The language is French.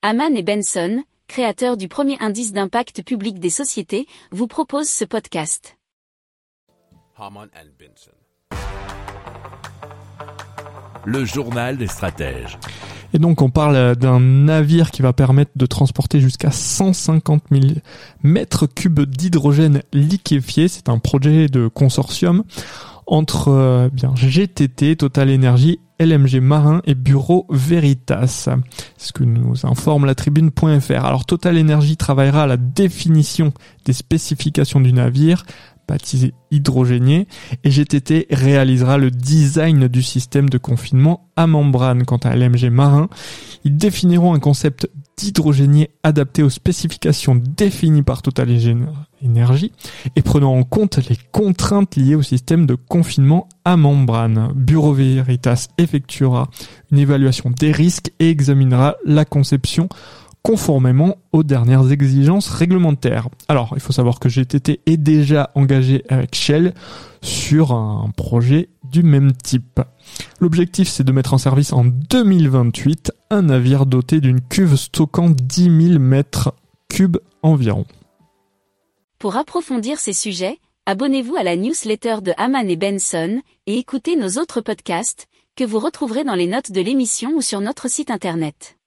Haman et Benson, créateurs du premier indice d'impact public des sociétés, vous proposent ce podcast. Haman and Benson. Le journal des stratèges. Et donc on parle d'un navire qui va permettre de transporter jusqu'à 150 000 mètres cubes d'hydrogène liquéfié. C'est un projet de consortium entre euh, bien GTT, Total Energy, LMG Marin et Bureau Veritas. C'est ce que nous informe la tribune.fr. Alors Total Energy travaillera à la définition des spécifications du navire, baptisé hydrogénier, et GTT réalisera le design du système de confinement à membrane. Quant à LMG Marin, ils définiront un concept d'hydrogénier adapté aux spécifications définies par Total Energy et prenant en compte les contraintes liées au système de confinement à membrane. Bureau Veritas effectuera une évaluation des risques et examinera la conception conformément aux dernières exigences réglementaires. Alors, il faut savoir que GTT est déjà engagé avec Shell sur un projet du même type. L'objectif, c'est de mettre en service en 2028 un navire doté d'une cuve stockant 10 000 mètres cubes environ. Pour approfondir ces sujets, abonnez-vous à la newsletter de Haman et Benson et écoutez nos autres podcasts que vous retrouverez dans les notes de l'émission ou sur notre site internet.